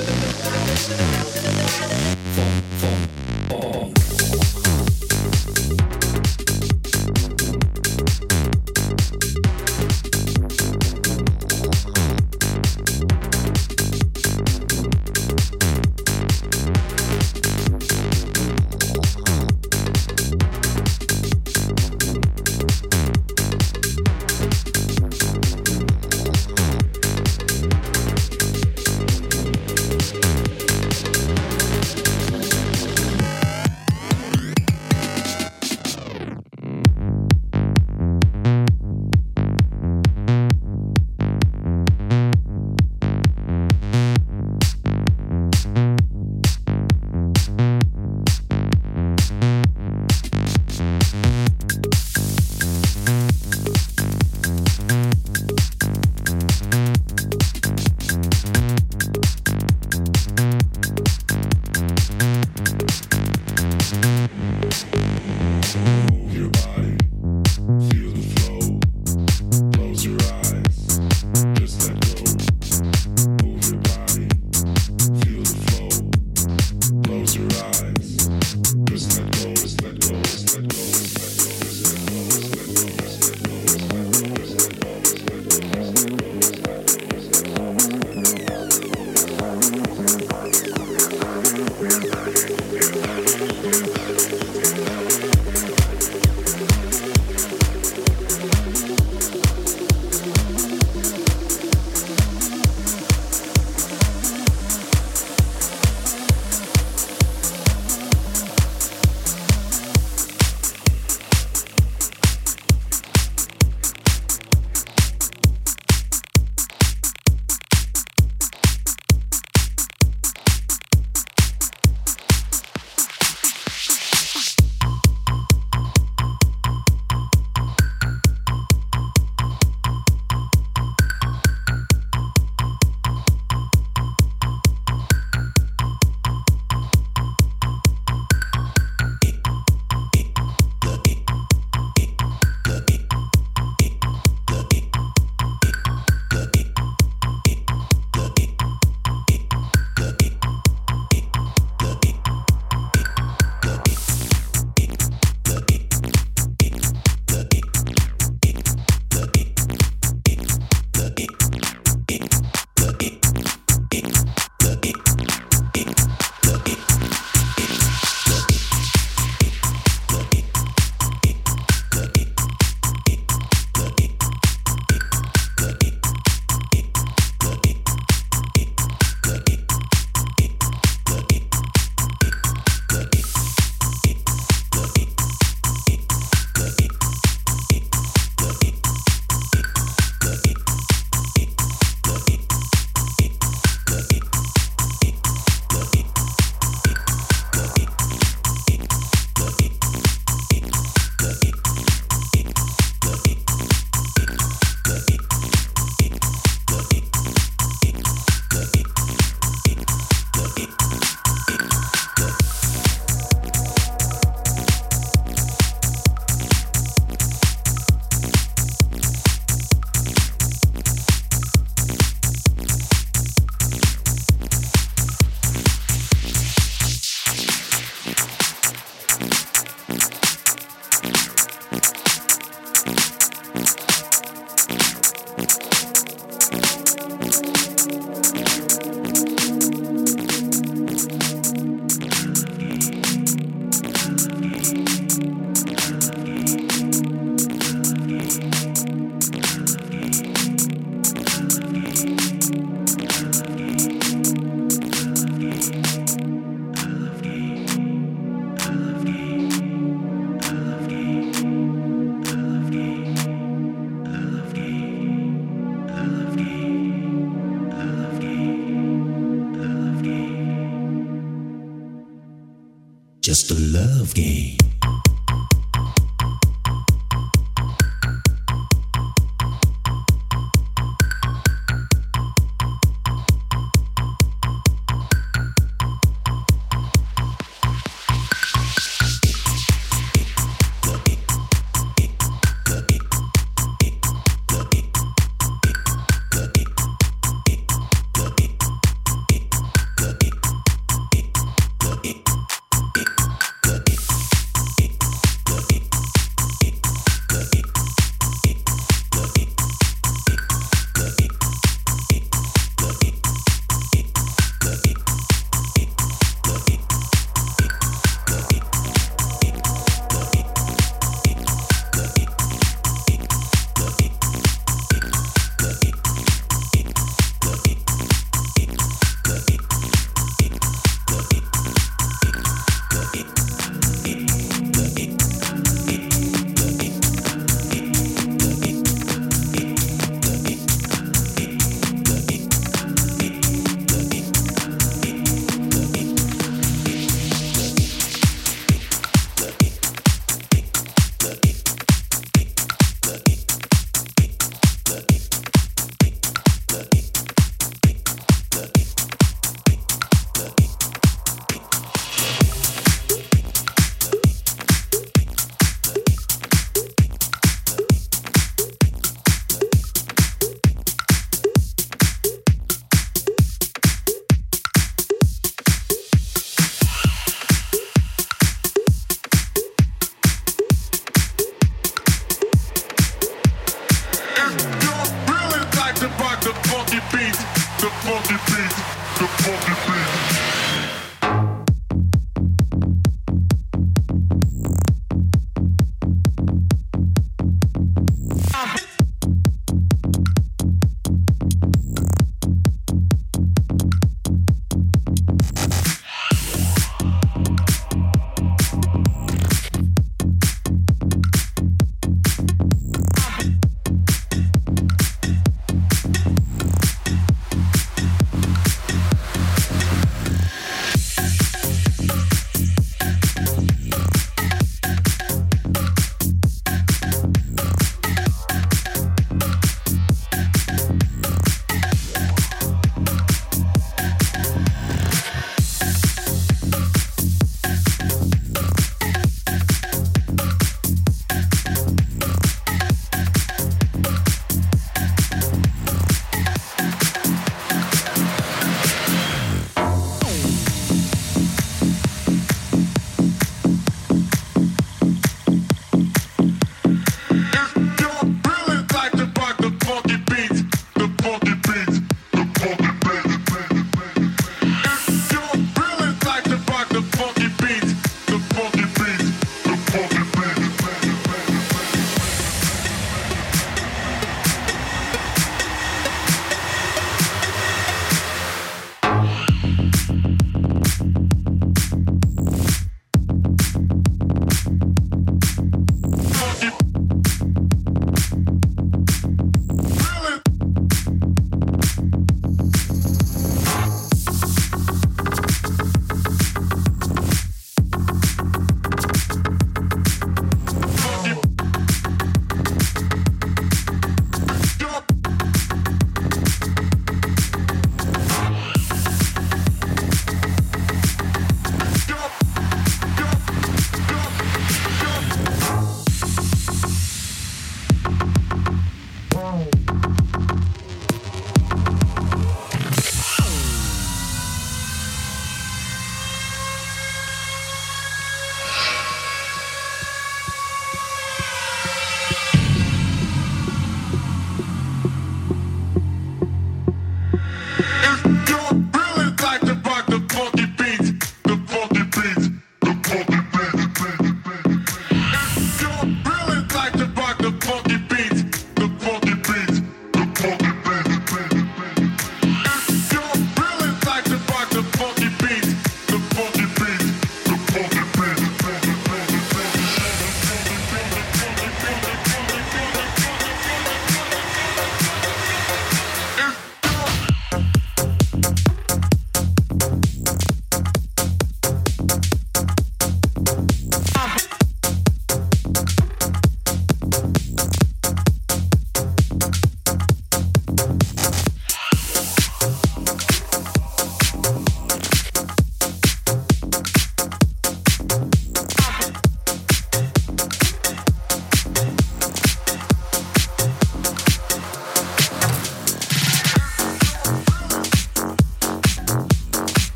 Form, form, form.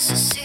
just a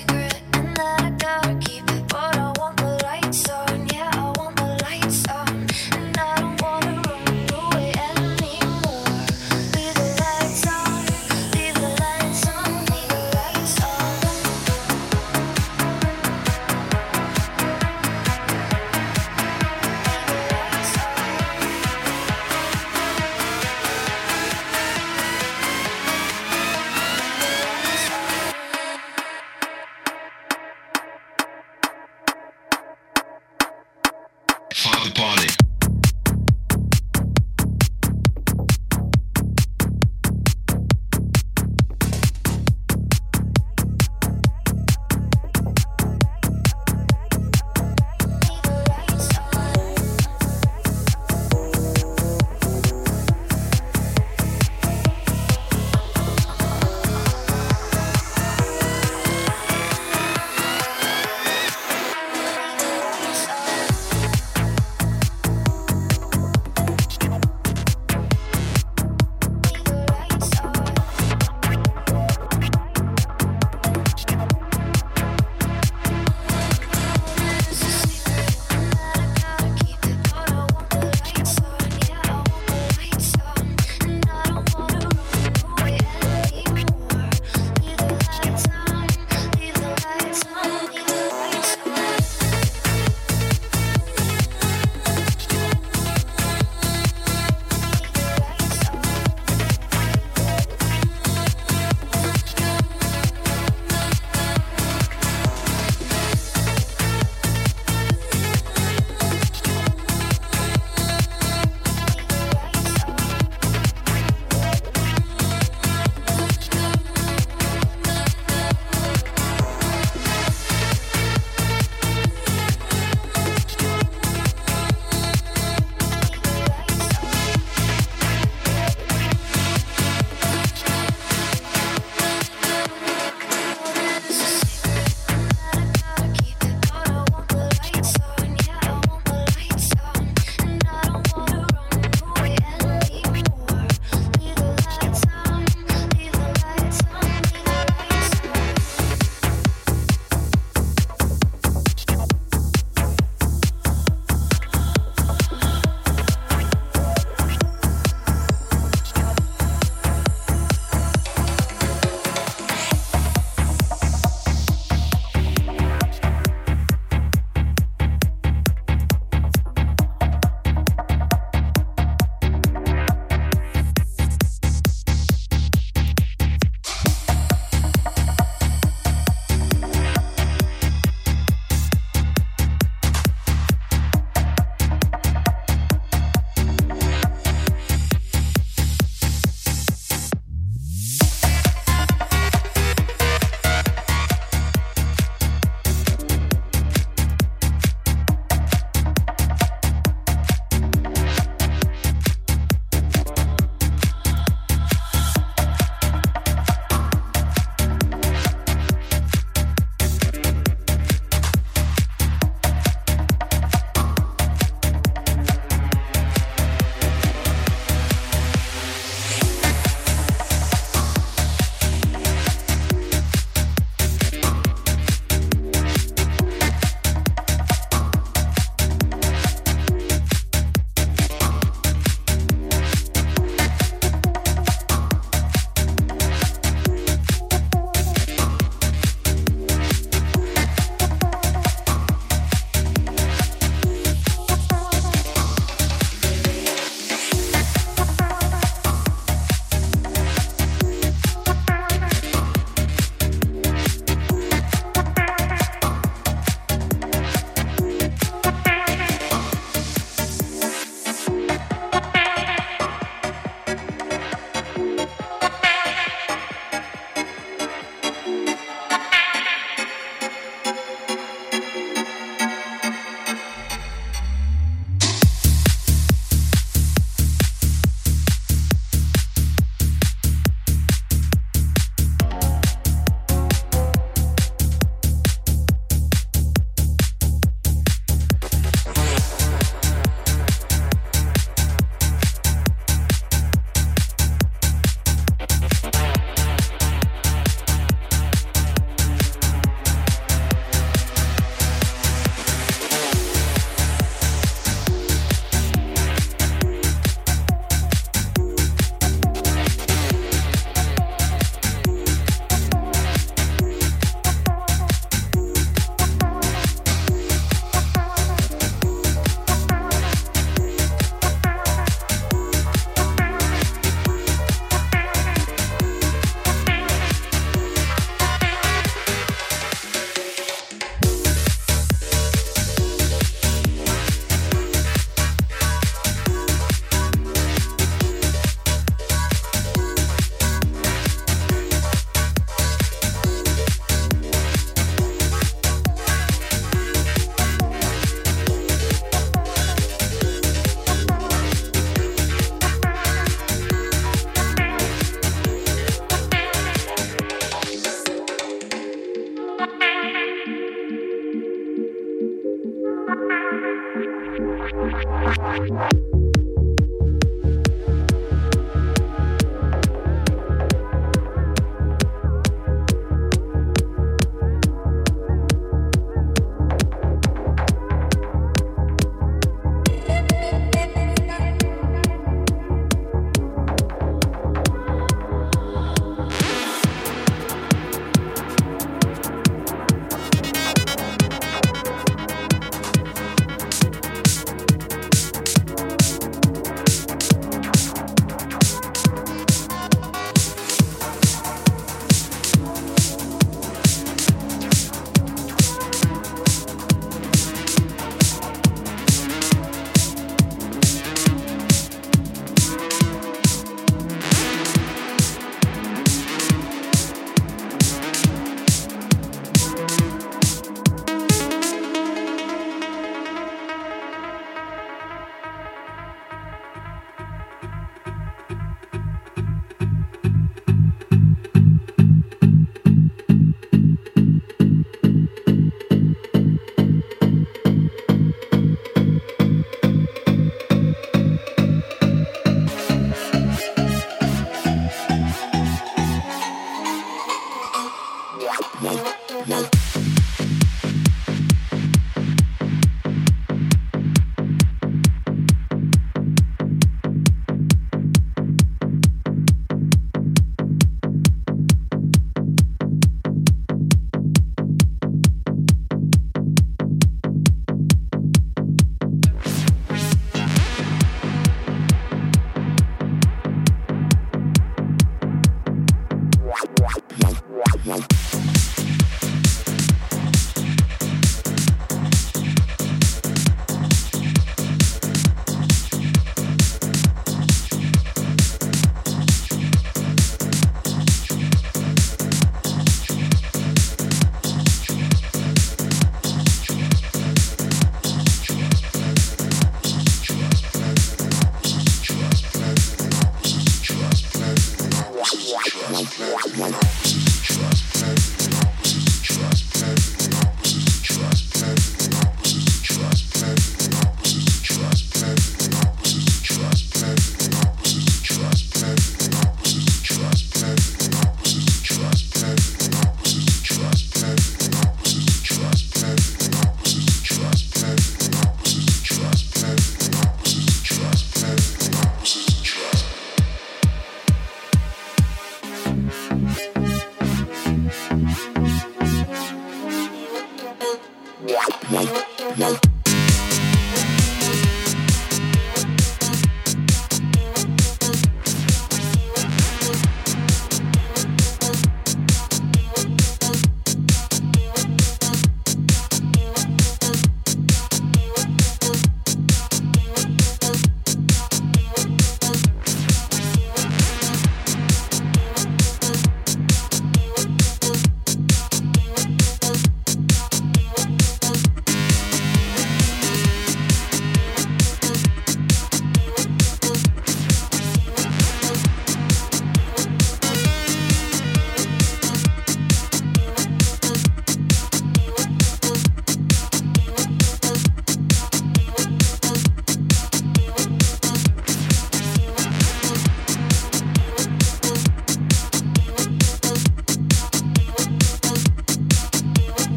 trust, trust, trust,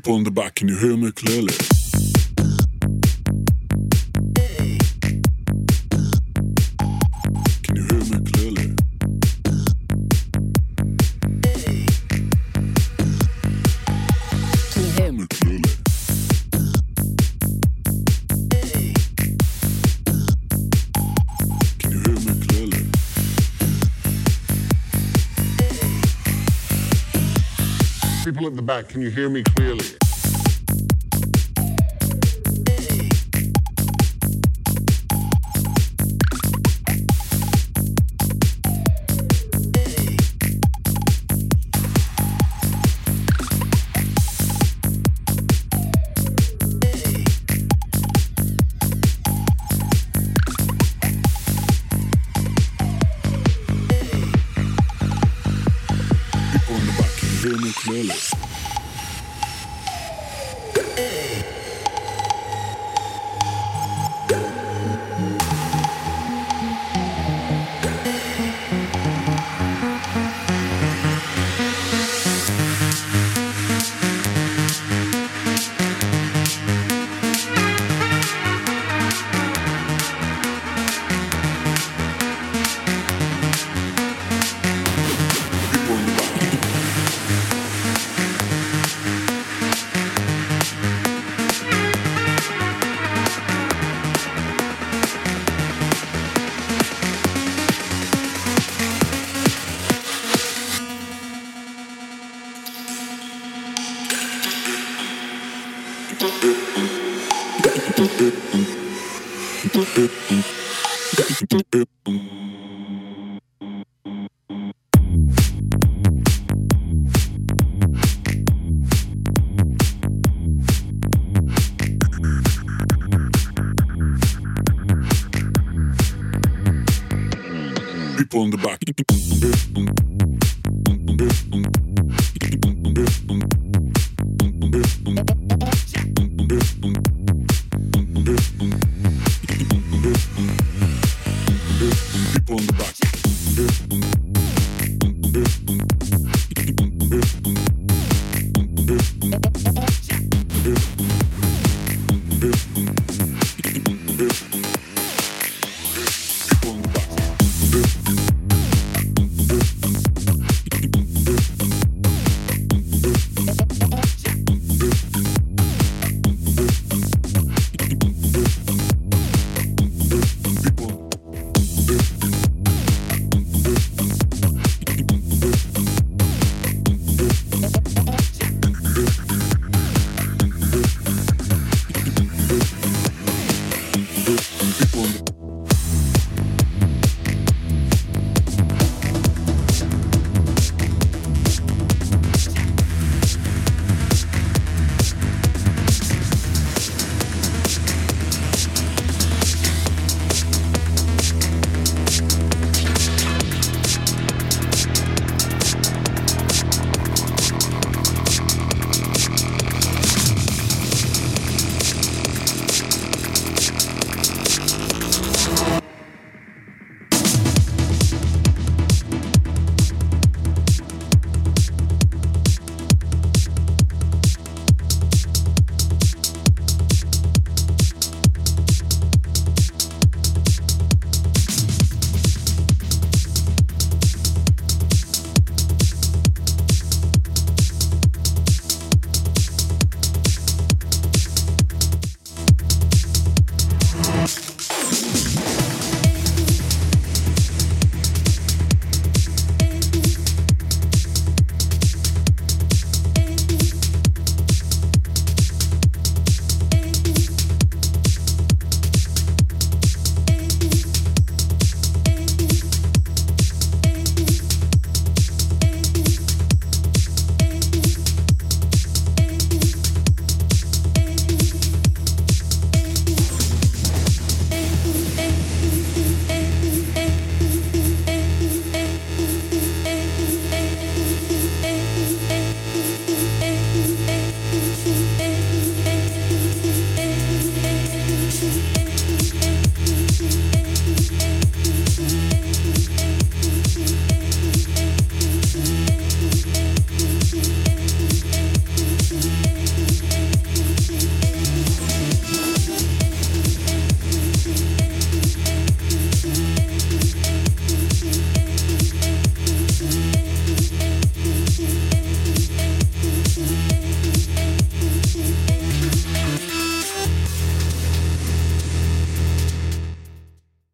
People on the back, can you hear me clearly? the back. Can you hear me clearly?